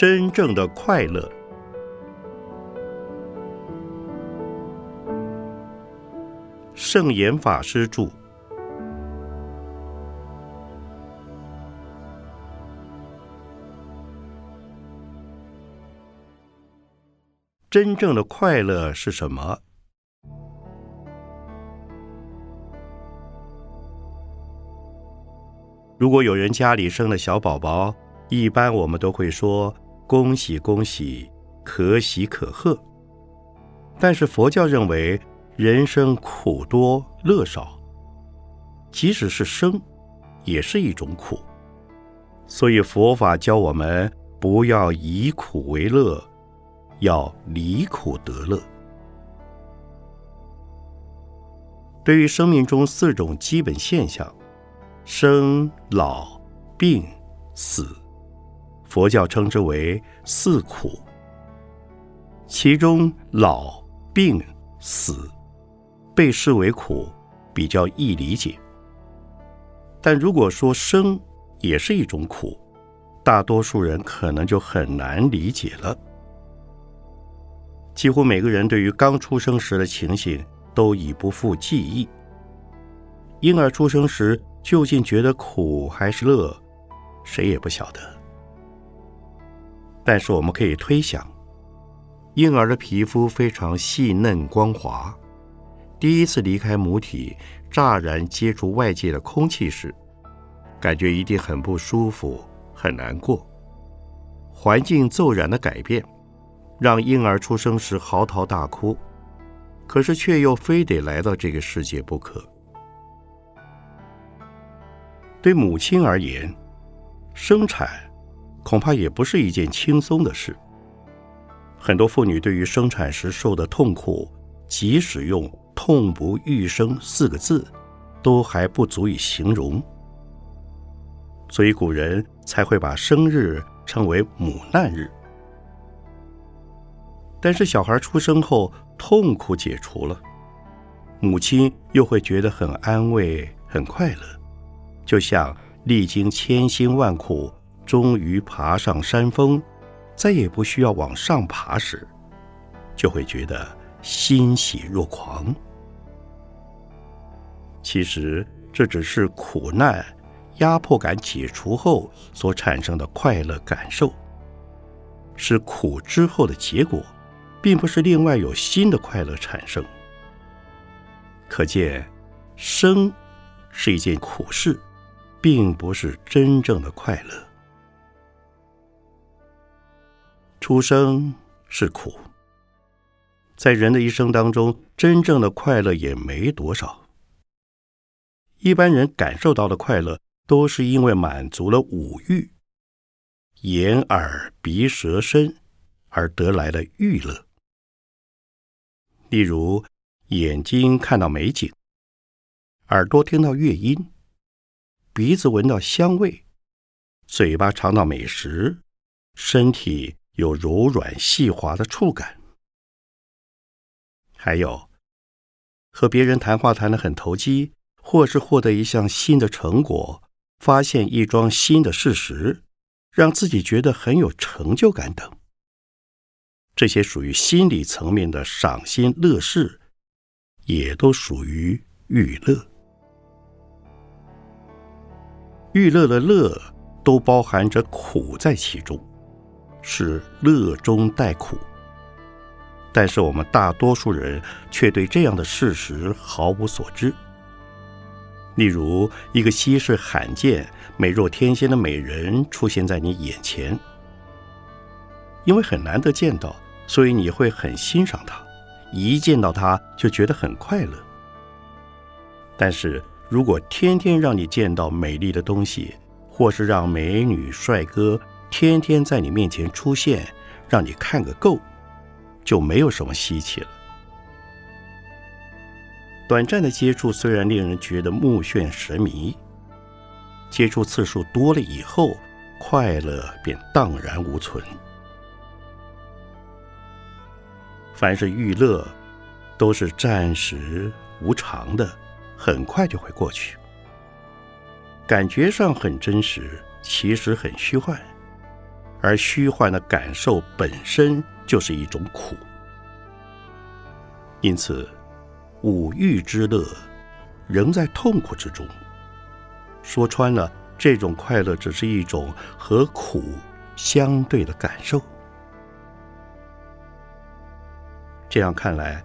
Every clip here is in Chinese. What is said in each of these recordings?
真正的快乐。圣严法师著。真正的快乐是什么？如果有人家里生了小宝宝，一般我们都会说恭喜恭喜，可喜可贺。但是佛教认为人生苦多乐少，即使是生，也是一种苦。所以佛法教我们不要以苦为乐，要离苦得乐。对于生命中四种基本现象。生、老、病、死，佛教称之为四苦。其中老、病、死被视为苦，比较易理解。但如果说生也是一种苦，大多数人可能就很难理解了。几乎每个人对于刚出生时的情形都已不复记忆。婴儿出生时。究竟觉得苦还是乐，谁也不晓得。但是我们可以推想，婴儿的皮肤非常细嫩光滑，第一次离开母体，乍然接触外界的空气时，感觉一定很不舒服、很难过。环境骤然的改变，让婴儿出生时嚎啕大哭，可是却又非得来到这个世界不可。对母亲而言，生产恐怕也不是一件轻松的事。很多妇女对于生产时受的痛苦，即使用“痛不欲生”四个字，都还不足以形容。所以古人才会把生日称为“母难日”。但是小孩出生后，痛苦解除了，母亲又会觉得很安慰、很快乐。就像历经千辛万苦，终于爬上山峰，再也不需要往上爬时，就会觉得欣喜若狂。其实这只是苦难、压迫感解除后所产生的快乐感受，是苦之后的结果，并不是另外有新的快乐产生。可见，生是一件苦事。并不是真正的快乐。出生是苦，在人的一生当中，真正的快乐也没多少。一般人感受到的快乐，都是因为满足了五欲——眼、耳、鼻、舌、身，而得来的欲乐。例如，眼睛看到美景，耳朵听到乐音。鼻子闻到香味，嘴巴尝到美食，身体有柔软细滑的触感，还有和别人谈话谈得很投机，或是获得一项新的成果，发现一桩新的事实，让自己觉得很有成就感等，这些属于心理层面的赏心乐事，也都属于娱乐。欲乐的乐都包含着苦在其中，是乐中带苦。但是我们大多数人却对这样的事实毫无所知。例如，一个稀世罕见、美若天仙的美人出现在你眼前，因为很难得见到，所以你会很欣赏她，一见到她就觉得很快乐。但是，如果天天让你见到美丽的东西，或是让美女帅哥天天在你面前出现，让你看个够，就没有什么稀奇了。短暂的接触虽然令人觉得目眩神迷，接触次数多了以后，快乐便荡然无存。凡是欲乐，都是暂时无常的。很快就会过去，感觉上很真实，其实很虚幻。而虚幻的感受本身就是一种苦。因此，五欲之乐仍在痛苦之中。说穿了，这种快乐只是一种和苦相对的感受。这样看来，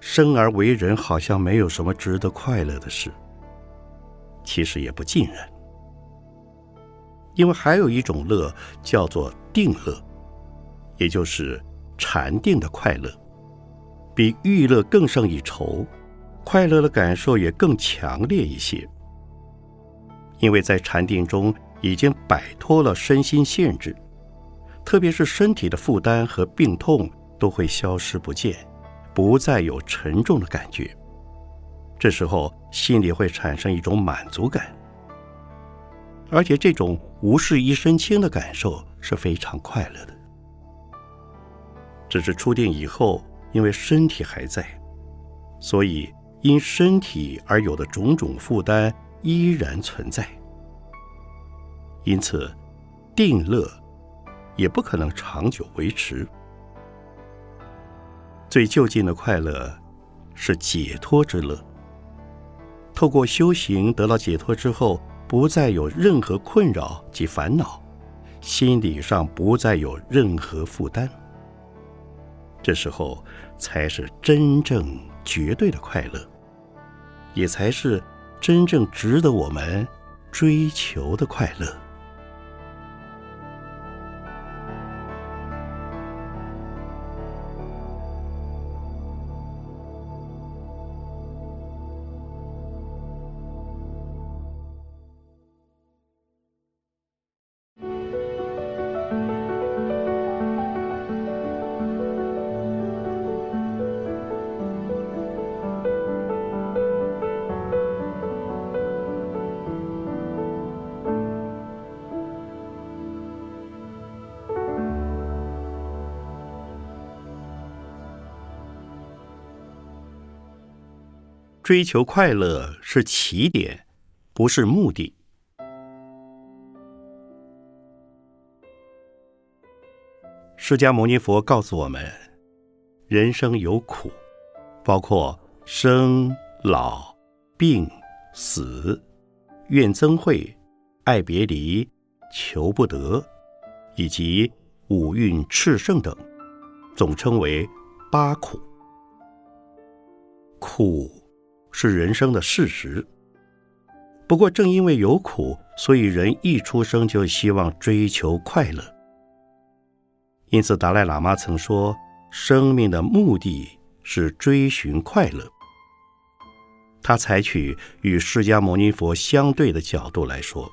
生而为人好像没有什么值得快乐的事。其实也不尽然，因为还有一种乐叫做定乐，也就是禅定的快乐，比欲乐更胜一筹，快乐的感受也更强烈一些。因为在禅定中已经摆脱了身心限制，特别是身体的负担和病痛。都会消失不见，不再有沉重的感觉。这时候心里会产生一种满足感，而且这种无事一身轻的感受是非常快乐的。只是出定以后，因为身体还在，所以因身体而有的种种负担依然存在，因此定乐也不可能长久维持。最就近的快乐是解脱之乐。透过修行得到解脱之后，不再有任何困扰及烦恼，心理上不再有任何负担。这时候才是真正绝对的快乐，也才是真正值得我们追求的快乐。追求快乐是起点，不是目的。释迦牟尼佛告诉我们，人生有苦，包括生、老、病、死、怨憎会、爱别离、求不得，以及五蕴炽盛等，总称为八苦。苦。是人生的事实。不过，正因为有苦，所以人一出生就希望追求快乐。因此，达赖喇嘛曾说：“生命的目的是追寻快乐。”他采取与释迦牟尼佛相对的角度来说，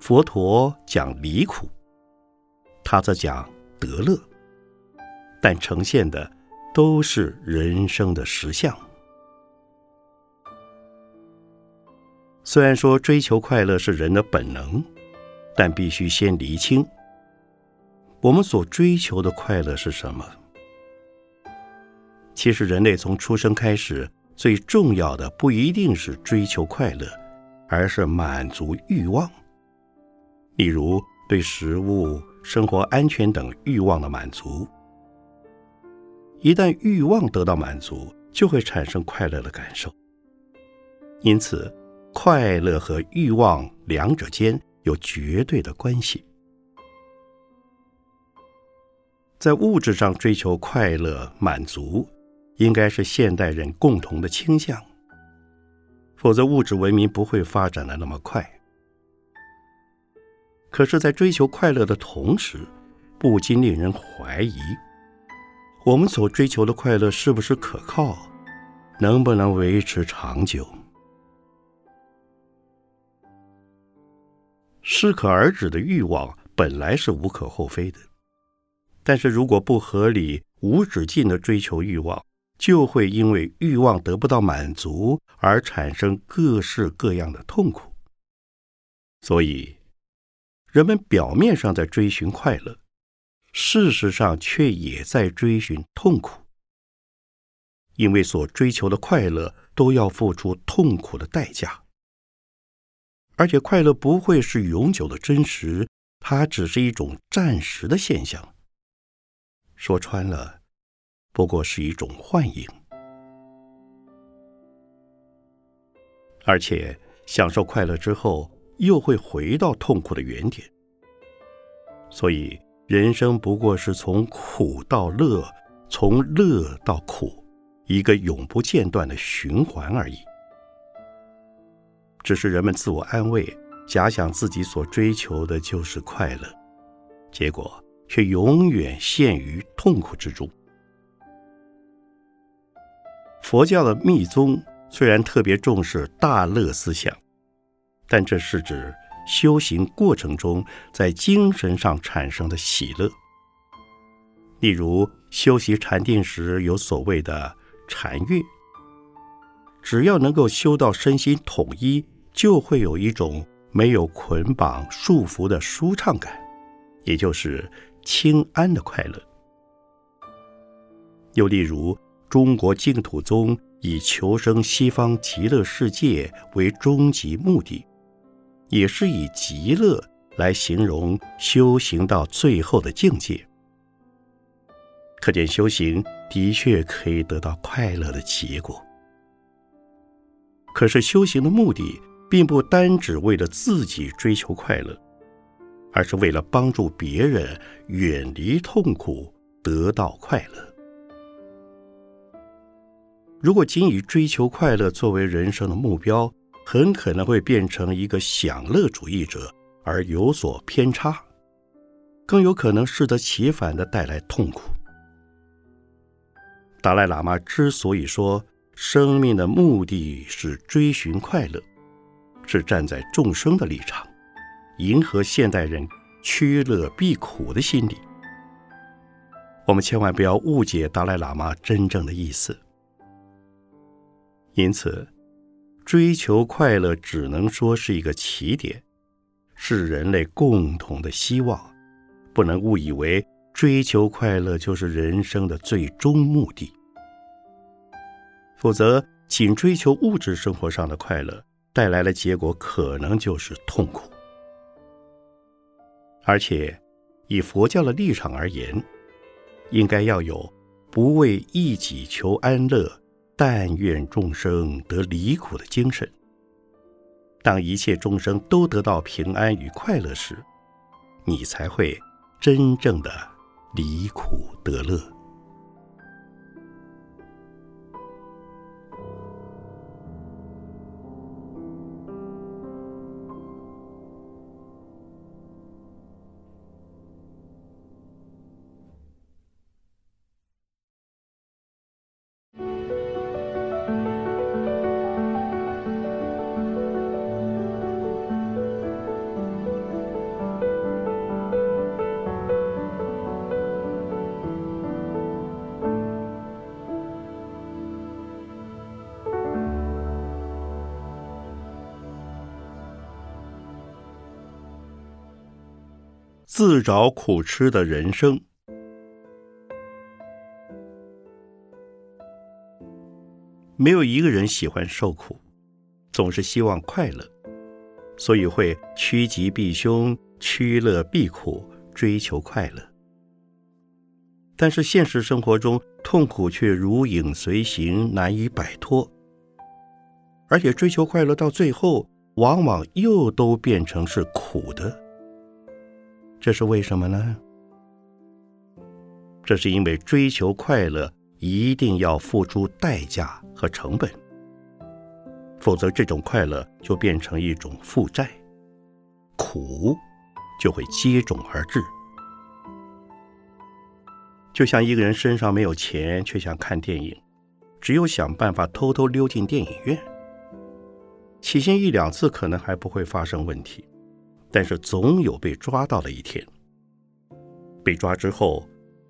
佛陀讲离苦，他则讲得乐，但呈现的都是人生的实相。虽然说追求快乐是人的本能，但必须先厘清，我们所追求的快乐是什么。其实，人类从出生开始，最重要的不一定是追求快乐，而是满足欲望。例如，对食物、生活安全等欲望的满足。一旦欲望得到满足，就会产生快乐的感受。因此。快乐和欲望两者间有绝对的关系。在物质上追求快乐满足，应该是现代人共同的倾向，否则物质文明不会发展的那么快。可是，在追求快乐的同时，不禁令人怀疑：我们所追求的快乐是不是可靠，能不能维持长久？适可而止的欲望本来是无可厚非的，但是如果不合理、无止境的追求欲望，就会因为欲望得不到满足而产生各式各样的痛苦。所以，人们表面上在追寻快乐，事实上却也在追寻痛苦，因为所追求的快乐都要付出痛苦的代价。而且快乐不会是永久的真实，它只是一种暂时的现象。说穿了，不过是一种幻影。而且，享受快乐之后，又会回到痛苦的原点。所以，人生不过是从苦到乐，从乐到苦，一个永不间断的循环而已。只是人们自我安慰，假想自己所追求的就是快乐，结果却永远陷于痛苦之中。佛教的密宗虽然特别重视大乐思想，但这是指修行过程中在精神上产生的喜乐。例如修习禅定时有所谓的禅悦，只要能够修到身心统一。就会有一种没有捆绑束缚的舒畅感，也就是清安的快乐。又例如，中国净土宗以求生西方极乐世界为终极目的，也是以极乐来形容修行到最后的境界。可见，修行的确可以得到快乐的结果。可是，修行的目的。并不单只为了自己追求快乐，而是为了帮助别人远离痛苦，得到快乐。如果仅以追求快乐作为人生的目标，很可能会变成一个享乐主义者，而有所偏差，更有可能适得其反的带来痛苦。达赖喇嘛之所以说生命的目的是追寻快乐，是站在众生的立场，迎合现代人趋乐避苦的心理。我们千万不要误解达赖喇嘛真正的意思。因此，追求快乐只能说是一个起点，是人类共同的希望，不能误以为追求快乐就是人生的最终目的。否则，仅追求物质生活上的快乐。带来的结果可能就是痛苦，而且以佛教的立场而言，应该要有不为一己求安乐，但愿众生得离苦的精神。当一切众生都得到平安与快乐时，你才会真正的离苦得乐。找苦吃的人生，没有一个人喜欢受苦，总是希望快乐，所以会趋吉避凶、趋乐避苦，追求快乐。但是现实生活中，痛苦却如影随形，难以摆脱，而且追求快乐到最后，往往又都变成是苦的。这是为什么呢？这是因为追求快乐一定要付出代价和成本，否则这种快乐就变成一种负债，苦就会接踵而至。就像一个人身上没有钱却想看电影，只有想办法偷偷溜进电影院，起先一两次可能还不会发生问题。但是总有被抓到的一天。被抓之后，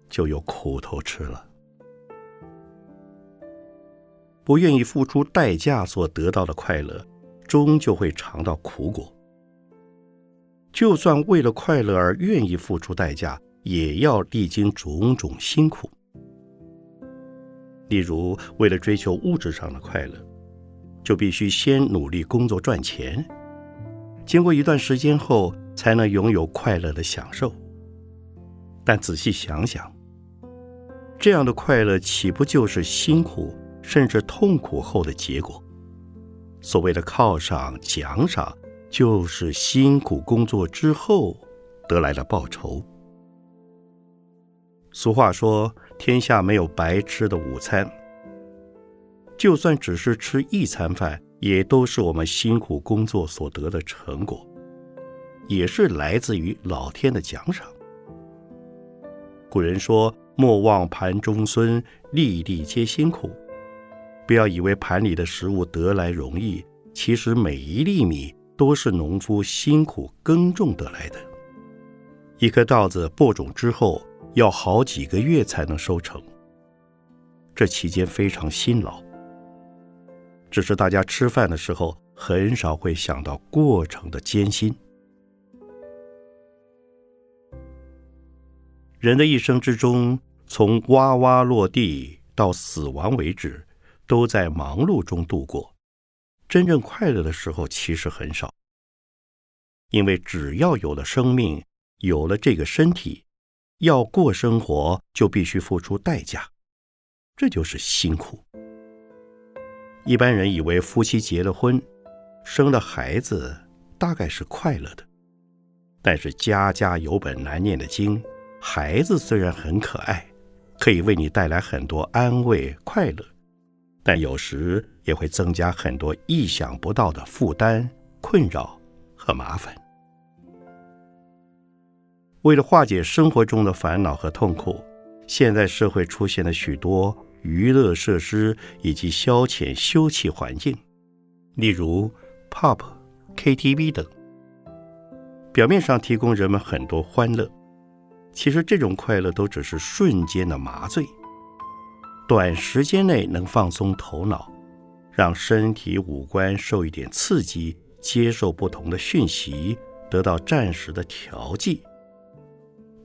就有苦头吃了。不愿意付出代价所得到的快乐，终究会尝到苦果。就算为了快乐而愿意付出代价，也要历经种种辛苦。例如，为了追求物质上的快乐，就必须先努力工作赚钱。经过一段时间后，才能拥有快乐的享受。但仔细想想，这样的快乐岂不就是辛苦甚至痛苦后的结果？所谓的犒赏、奖赏，就是辛苦工作之后得来的报酬。俗话说：“天下没有白吃的午餐。”就算只是吃一餐饭，也都是我们辛苦工作所得的成果，也是来自于老天的奖赏。古人说：“莫忘盘中孙，粒粒皆辛苦。”不要以为盘里的食物得来容易，其实每一粒米都是农夫辛苦耕种得来的。一颗稻子播种之后，要好几个月才能收成，这期间非常辛劳。只是大家吃饭的时候，很少会想到过程的艰辛。人的一生之中，从哇哇落地到死亡为止。都在忙碌中度过，真正快乐的时候其实很少。因为只要有了生命，有了这个身体，要过生活就必须付出代价，这就是辛苦。一般人以为夫妻结了婚，生了孩子大概是快乐的，但是家家有本难念的经，孩子虽然很可爱，可以为你带来很多安慰快乐。但有时也会增加很多意想不到的负担、困扰和麻烦。为了化解生活中的烦恼和痛苦，现在社会出现了许多娱乐设施以及消遣休憩环境，例如 pub、KTV 等。表面上提供人们很多欢乐，其实这种快乐都只是瞬间的麻醉。短时间内能放松头脑，让身体五官受一点刺激，接受不同的讯息，得到暂时的调剂，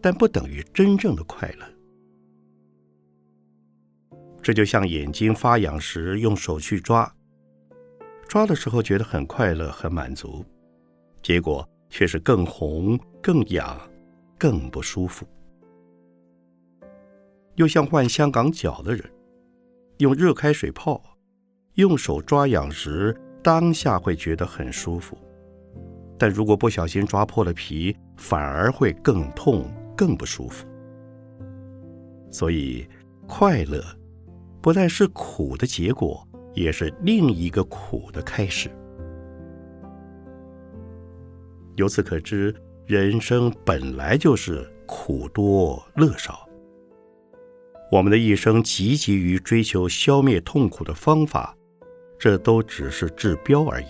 但不等于真正的快乐。这就像眼睛发痒时用手去抓，抓的时候觉得很快乐、很满足，结果却是更红、更痒、更不舒服。又像患香港脚的人，用热开水泡，用手抓痒时，当下会觉得很舒服，但如果不小心抓破了皮，反而会更痛、更不舒服。所以，快乐不但是苦的结果，也是另一个苦的开始。由此可知，人生本来就是苦多乐少。我们的一生积极于追求消灭痛苦的方法，这都只是治标而已，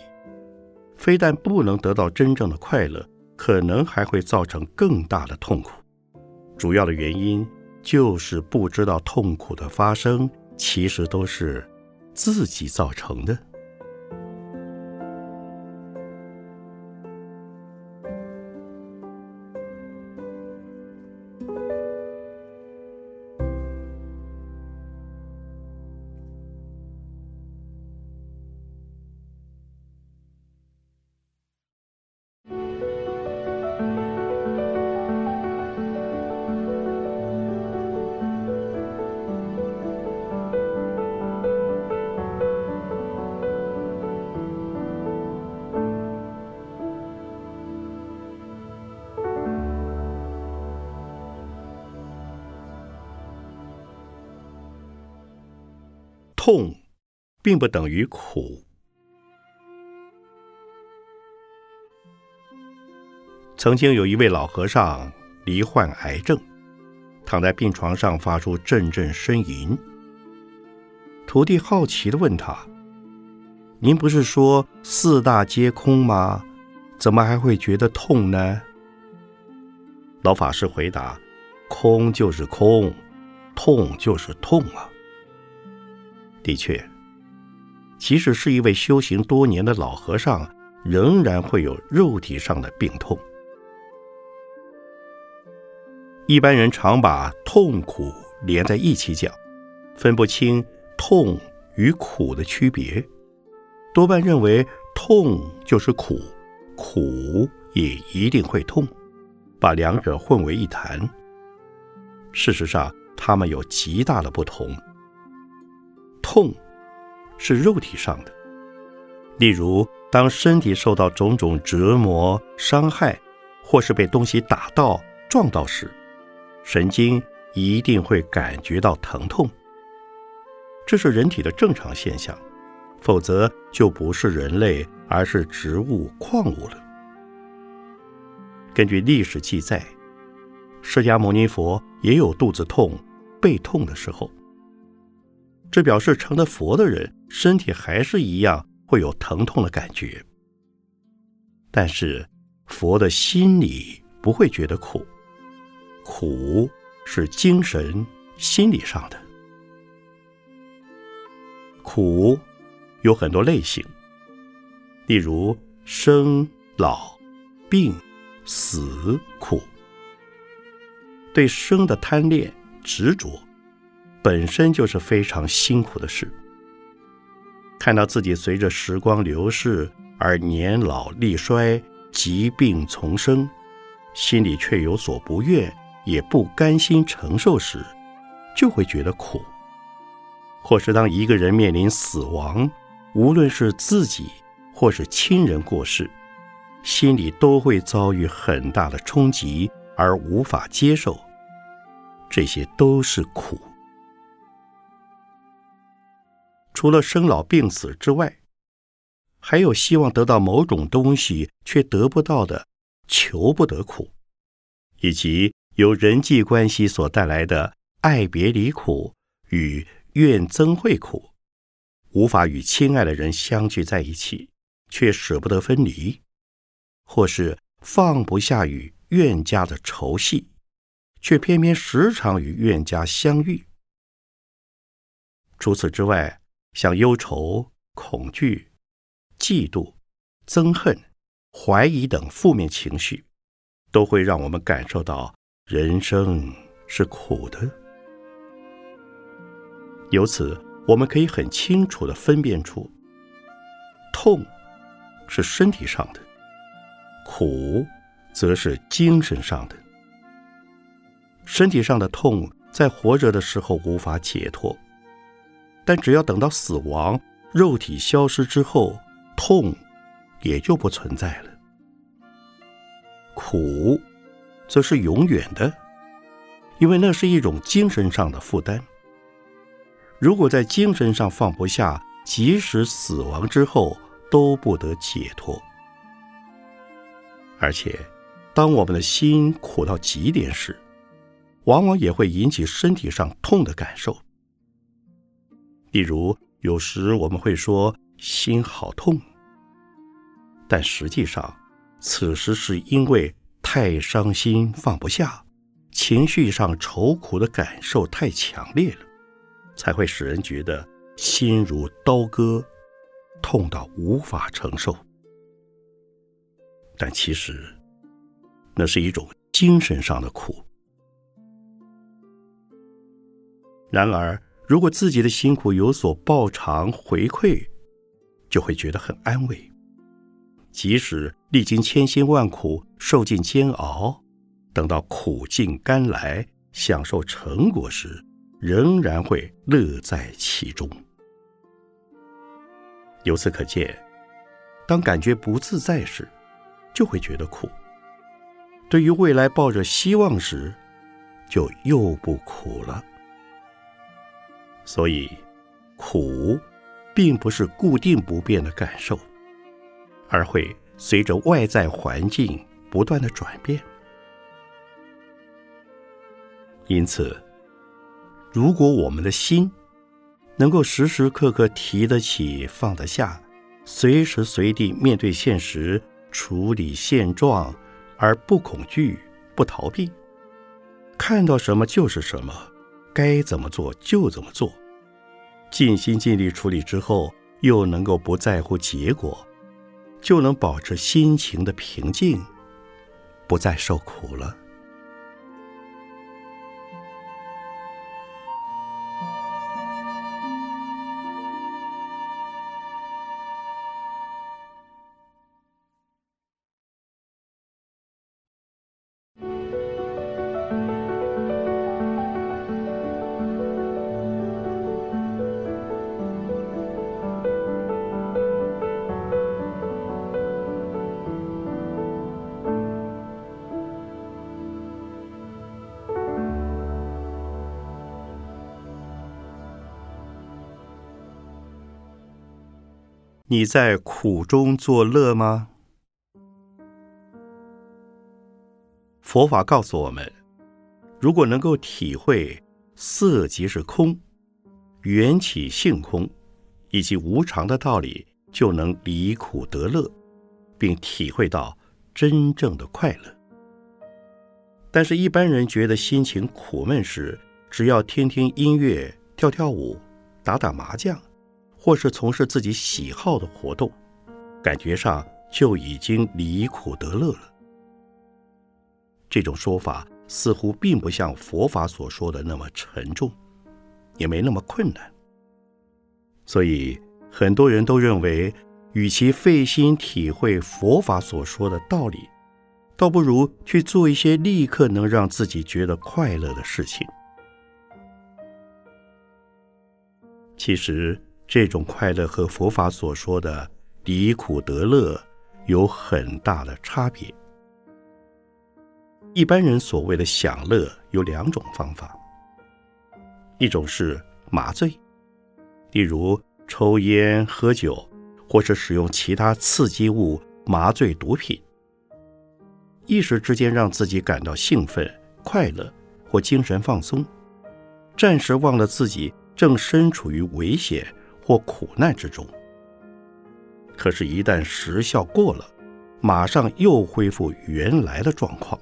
非但不能得到真正的快乐，可能还会造成更大的痛苦。主要的原因就是不知道痛苦的发生其实都是自己造成的。痛，并不等于苦。曾经有一位老和尚罹患癌症，躺在病床上发出阵阵呻吟。徒弟好奇的问他：“您不是说四大皆空吗？怎么还会觉得痛呢？”老法师回答：“空就是空，痛就是痛啊。”的确，即使是一位修行多年的老和尚，仍然会有肉体上的病痛。一般人常把痛苦连在一起讲，分不清痛与苦的区别，多半认为痛就是苦，苦也一定会痛，把两者混为一谈。事实上，它们有极大的不同。痛是肉体上的，例如当身体受到种种折磨、伤害，或是被东西打到、撞到时，神经一定会感觉到疼痛。这是人体的正常现象，否则就不是人类，而是植物、矿物了。根据历史记载，释迦牟尼佛也有肚子痛、背痛的时候。这表示成了佛的人，身体还是一样会有疼痛的感觉。但是佛的心里不会觉得苦，苦是精神、心理上的。苦有很多类型，例如生、老、病、死苦。对生的贪恋、执着，本身就是非常辛苦的事。看到自己随着时光流逝而年老力衰、疾病丛生，心里却有所不愿，也不甘心承受时，就会觉得苦。或是当一个人面临死亡，无论是自己或是亲人过世，心里都会遭遇很大的冲击而无法接受，这些都是苦。除了生老病死之外，还有希望得到某种东西却得不到的求不得苦，以及由人际关系所带来的爱别离苦与。怨憎会苦，无法与亲爱的人相聚在一起，却舍不得分离；或是放不下与怨家的仇隙，却偏偏时常与怨家相遇。除此之外，像忧愁、恐惧、嫉妒、憎恨、怀疑等负面情绪，都会让我们感受到人生是苦的。由此，我们可以很清楚的分辨出，痛是身体上的，苦则是精神上的。身体上的痛在活着的时候无法解脱，但只要等到死亡、肉体消失之后，痛也就不存在了。苦则是永远的，因为那是一种精神上的负担。如果在精神上放不下，即使死亡之后都不得解脱。而且，当我们的心苦到极点时，往往也会引起身体上痛的感受。例如，有时我们会说心好痛，但实际上，此时是因为太伤心放不下，情绪上愁苦的感受太强烈了。才会使人觉得心如刀割，痛到无法承受。但其实，那是一种精神上的苦。然而，如果自己的辛苦有所报偿回馈，就会觉得很安慰。即使历经千辛万苦，受尽煎熬，等到苦尽甘来，享受成果时，仍然会乐在其中。由此可见，当感觉不自在时，就会觉得苦；对于未来抱着希望时，就又不苦了。所以，苦并不是固定不变的感受，而会随着外在环境不断的转变。因此。如果我们的心能够时时刻刻提得起、放得下，随时随地面对现实、处理现状，而不恐惧、不逃避，看到什么就是什么，该怎么做就怎么做，尽心尽力处理之后，又能够不在乎结果，就能保持心情的平静，不再受苦了。你在苦中作乐吗？佛法告诉我们，如果能够体会色即是空、缘起性空以及无常的道理，就能离苦得乐，并体会到真正的快乐。但是，一般人觉得心情苦闷时，只要听听音乐、跳跳舞、打打麻将，或是从事自己喜好的活动，感觉上就已经离苦得乐了。这种说法似乎并不像佛法所说的那么沉重，也没那么困难。所以，很多人都认为，与其费心体会佛法所说的道理，倒不如去做一些立刻能让自己觉得快乐的事情。其实，这种快乐和佛法所说的离苦得乐有很大的差别。一般人所谓的享乐有两种方法，一种是麻醉，例如抽烟、喝酒，或是使用其他刺激物麻醉毒品，一时之间让自己感到兴奋、快乐或精神放松，暂时忘了自己正身处于危险或苦难之中。可是，一旦时效过了，马上又恢复原来的状况。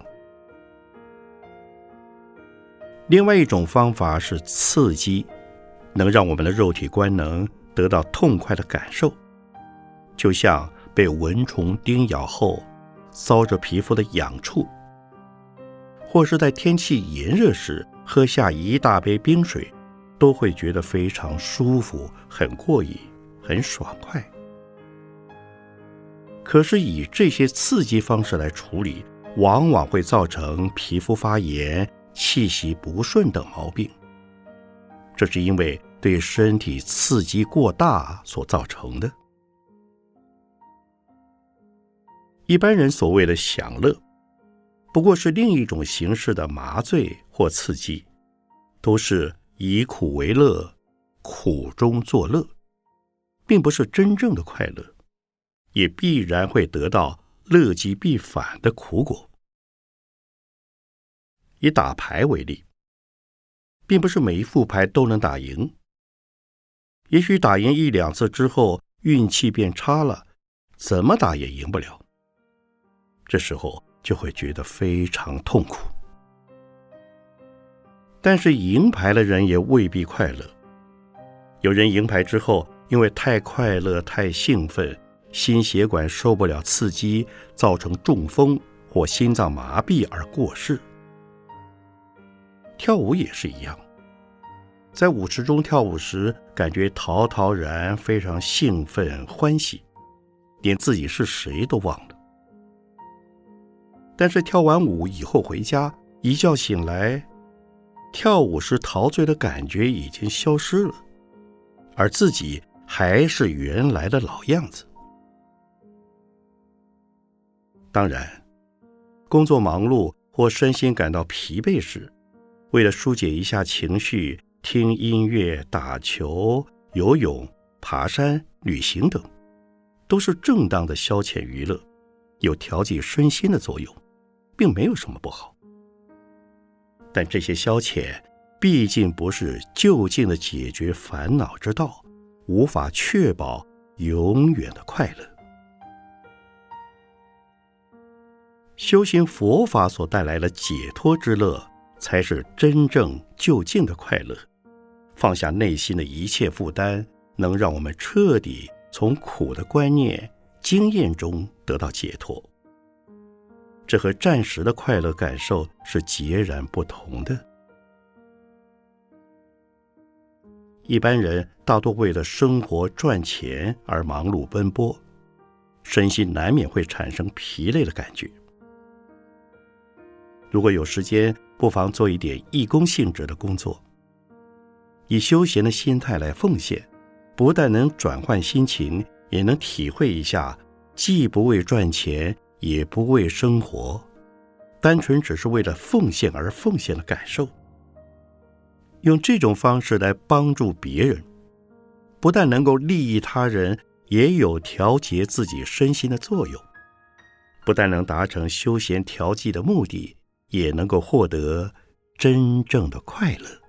另外一种方法是刺激，能让我们的肉体官能得到痛快的感受，就像被蚊虫叮咬后搔着皮肤的痒处，或是在天气炎热时喝下一大杯冰水，都会觉得非常舒服、很过瘾、很爽快。可是以这些刺激方式来处理，往往会造成皮肤发炎。气息不顺等毛病，这是因为对身体刺激过大所造成的。一般人所谓的享乐，不过是另一种形式的麻醉或刺激，都是以苦为乐，苦中作乐，并不是真正的快乐，也必然会得到乐极必反的苦果。以打牌为例，并不是每一副牌都能打赢。也许打赢一两次之后，运气变差了，怎么打也赢不了。这时候就会觉得非常痛苦。但是赢牌的人也未必快乐。有人赢牌之后，因为太快乐、太兴奋，心血管受不了刺激，造成中风或心脏麻痹而过世。跳舞也是一样，在舞池中跳舞时，感觉陶陶然，非常兴奋欢喜，连自己是谁都忘了。但是跳完舞以后回家，一觉醒来，跳舞时陶醉的感觉已经消失了，而自己还是原来的老样子。当然，工作忙碌或身心感到疲惫时，为了疏解一下情绪，听音乐、打球、游泳、爬山、旅行等，都是正当的消遣娱乐，有调剂身心的作用，并没有什么不好。但这些消遣毕竟不是就近的解决烦恼之道，无法确保永远的快乐。修行佛法所带来的解脱之乐。才是真正就近的快乐，放下内心的一切负担，能让我们彻底从苦的观念、经验中得到解脱。这和暂时的快乐感受是截然不同的。一般人大多为了生活赚钱而忙碌奔波，身心难免会产生疲累的感觉。如果有时间，不妨做一点义工性质的工作，以休闲的心态来奉献，不但能转换心情，也能体会一下既不为赚钱，也不为生活，单纯只是为了奉献而奉献的感受。用这种方式来帮助别人，不但能够利益他人，也有调节自己身心的作用，不但能达成休闲调剂的目的，也能够获得真正的快乐。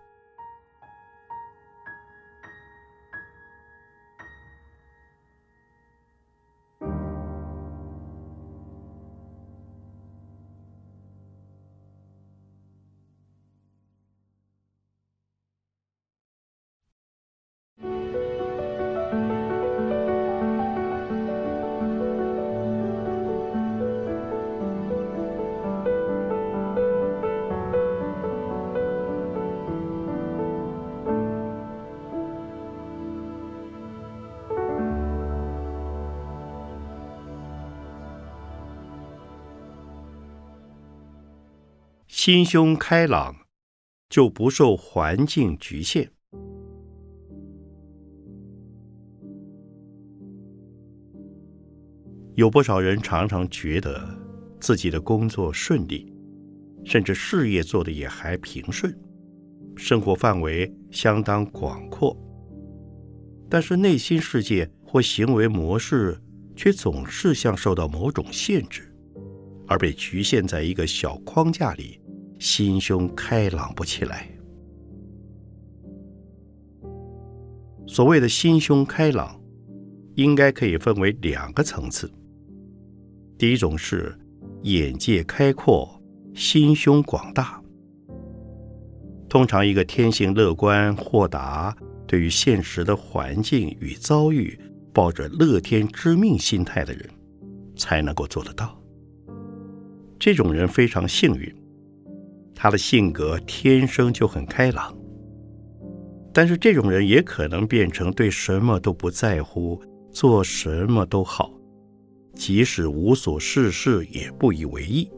心胸开朗，就不受环境局限。有不少人常常觉得自己的工作顺利，甚至事业做得也还平顺，生活范围相当广阔，但是内心世界或行为模式却总是像受到某种限制，而被局限在一个小框架里。心胸开朗不起来。所谓的心胸开朗，应该可以分为两个层次。第一种是眼界开阔、心胸广大。通常，一个天性乐观豁达，对于现实的环境与遭遇抱着乐天知命心态的人，才能够做得到。这种人非常幸运。他的性格天生就很开朗，但是这种人也可能变成对什么都不在乎，做什么都好，即使无所事事也不以为意。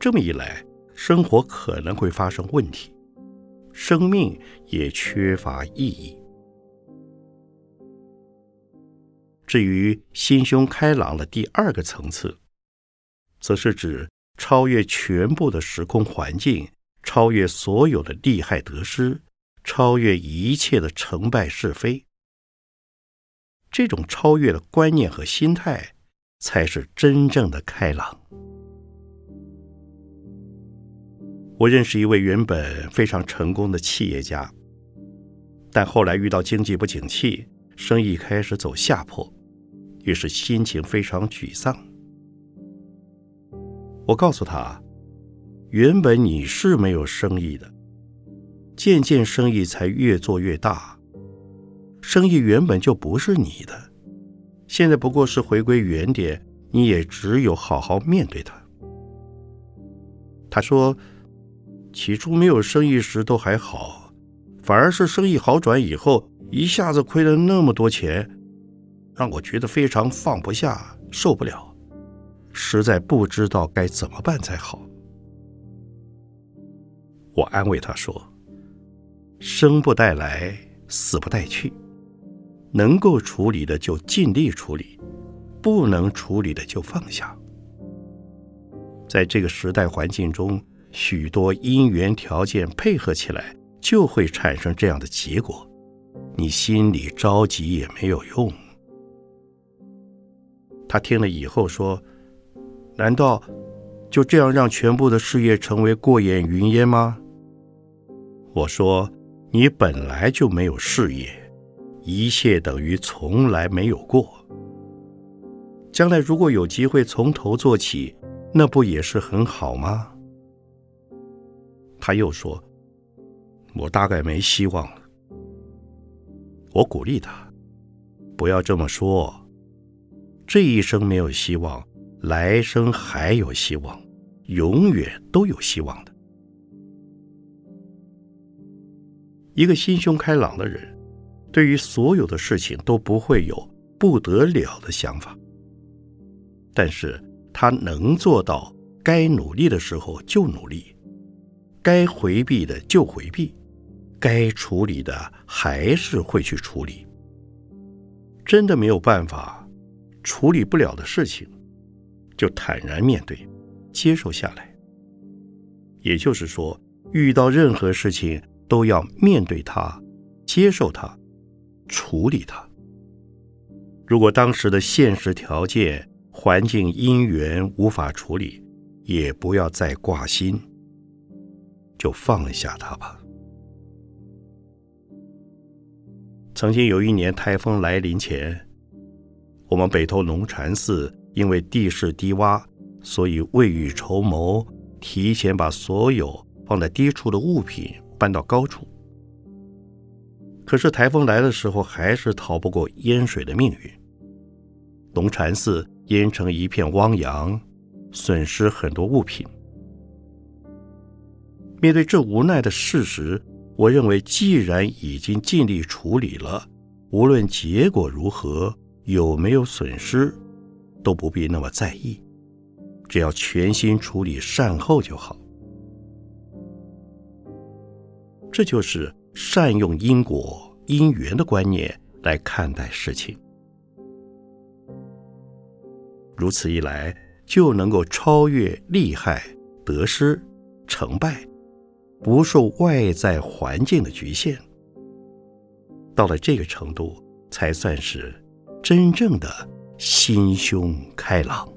这么一来，生活可能会发生问题，生命也缺乏意义。至于心胸开朗的第二个层次，则是指。超越全部的时空环境，超越所有的利害得失，超越一切的成败是非。这种超越的观念和心态，才是真正的开朗。我认识一位原本非常成功的企业家，但后来遇到经济不景气，生意开始走下坡，于是心情非常沮丧。我告诉他，原本你是没有生意的，渐渐生意才越做越大。生意原本就不是你的，现在不过是回归原点，你也只有好好面对它。他说，起初没有生意时都还好，反而是生意好转以后，一下子亏了那么多钱，让我觉得非常放不下，受不了。实在不知道该怎么办才好。我安慰他说：“生不带来，死不带去，能够处理的就尽力处理，不能处理的就放下。在这个时代环境中，许多因缘条件配合起来，就会产生这样的结果。你心里着急也没有用。”他听了以后说。难道就这样让全部的事业成为过眼云烟吗？我说，你本来就没有事业，一切等于从来没有过。将来如果有机会从头做起，那不也是很好吗？他又说，我大概没希望了。我鼓励他，不要这么说，这一生没有希望。来生还有希望，永远都有希望的。一个心胸开朗的人，对于所有的事情都不会有不得了的想法，但是他能做到该努力的时候就努力，该回避的就回避，该处理的还是会去处理。真的没有办法处理不了的事情。就坦然面对，接受下来。也就是说，遇到任何事情都要面对它，接受它，处理它。如果当时的现实条件、环境因缘无法处理，也不要再挂心，就放下它吧。曾经有一年台风来临前，我们北投龙禅寺因为地势低洼，所以未雨绸缪，提前把所有放在低处的物品搬到高处。可是台风来的时候，还是逃不过淹水的命运。龙禅寺淹成一片汪洋，损失很多物品。面对这无奈的事实。我认为，既然已经尽力处理了，无论结果如何，有没有损失，都不必那么在意，只要全心处理善后就好。这就是善用因果因缘的观念来看待事情。如此一来，就能够超越利害、得失、成败。不受外在环境的局限，到了这个程度，才算是真正的心胸开朗。